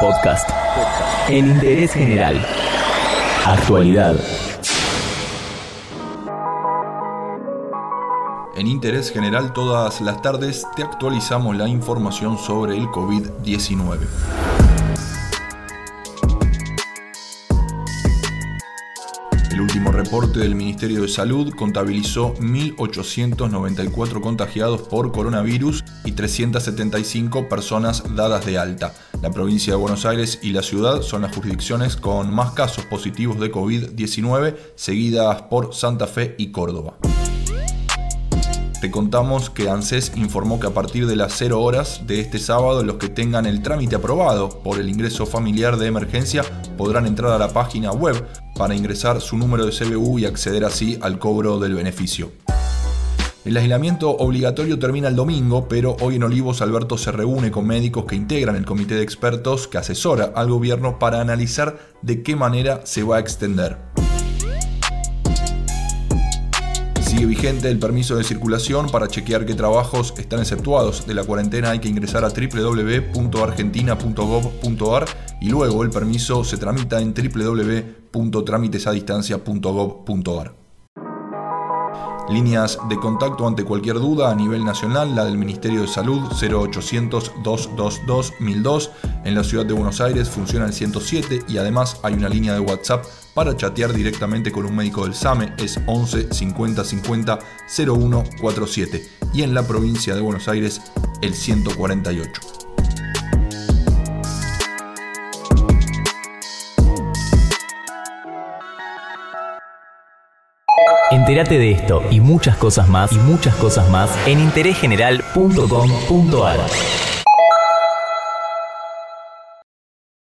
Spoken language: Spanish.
Podcast. En interés general. Actualidad. En Interés General todas las tardes te actualizamos la información sobre el COVID-19. El último reporte del Ministerio de Salud contabilizó 1.894 contagiados por coronavirus y 375 personas dadas de alta. La provincia de Buenos Aires y la ciudad son las jurisdicciones con más casos positivos de COVID-19, seguidas por Santa Fe y Córdoba. Te contamos que ANSES informó que a partir de las 0 horas de este sábado los que tengan el trámite aprobado por el ingreso familiar de emergencia podrán entrar a la página web para ingresar su número de CBU y acceder así al cobro del beneficio. El aislamiento obligatorio termina el domingo, pero hoy en Olivos Alberto se reúne con médicos que integran el comité de expertos que asesora al gobierno para analizar de qué manera se va a extender. Sigue vigente el permiso de circulación para chequear qué trabajos están exceptuados de la cuarentena hay que ingresar a www.argentina.gov.ar y luego el permiso se tramita en www.trámitesadistancia.gov.ar. Líneas de contacto ante cualquier duda a nivel nacional, la del Ministerio de Salud 0800-222-1002. En la ciudad de Buenos Aires funciona el 107 y además hay una línea de WhatsApp para chatear directamente con un médico del SAME, es 11 50 50 0147. Y en la provincia de Buenos Aires el 148. Entérate de esto y muchas cosas más y muchas cosas más en interésgeneral.com.ar.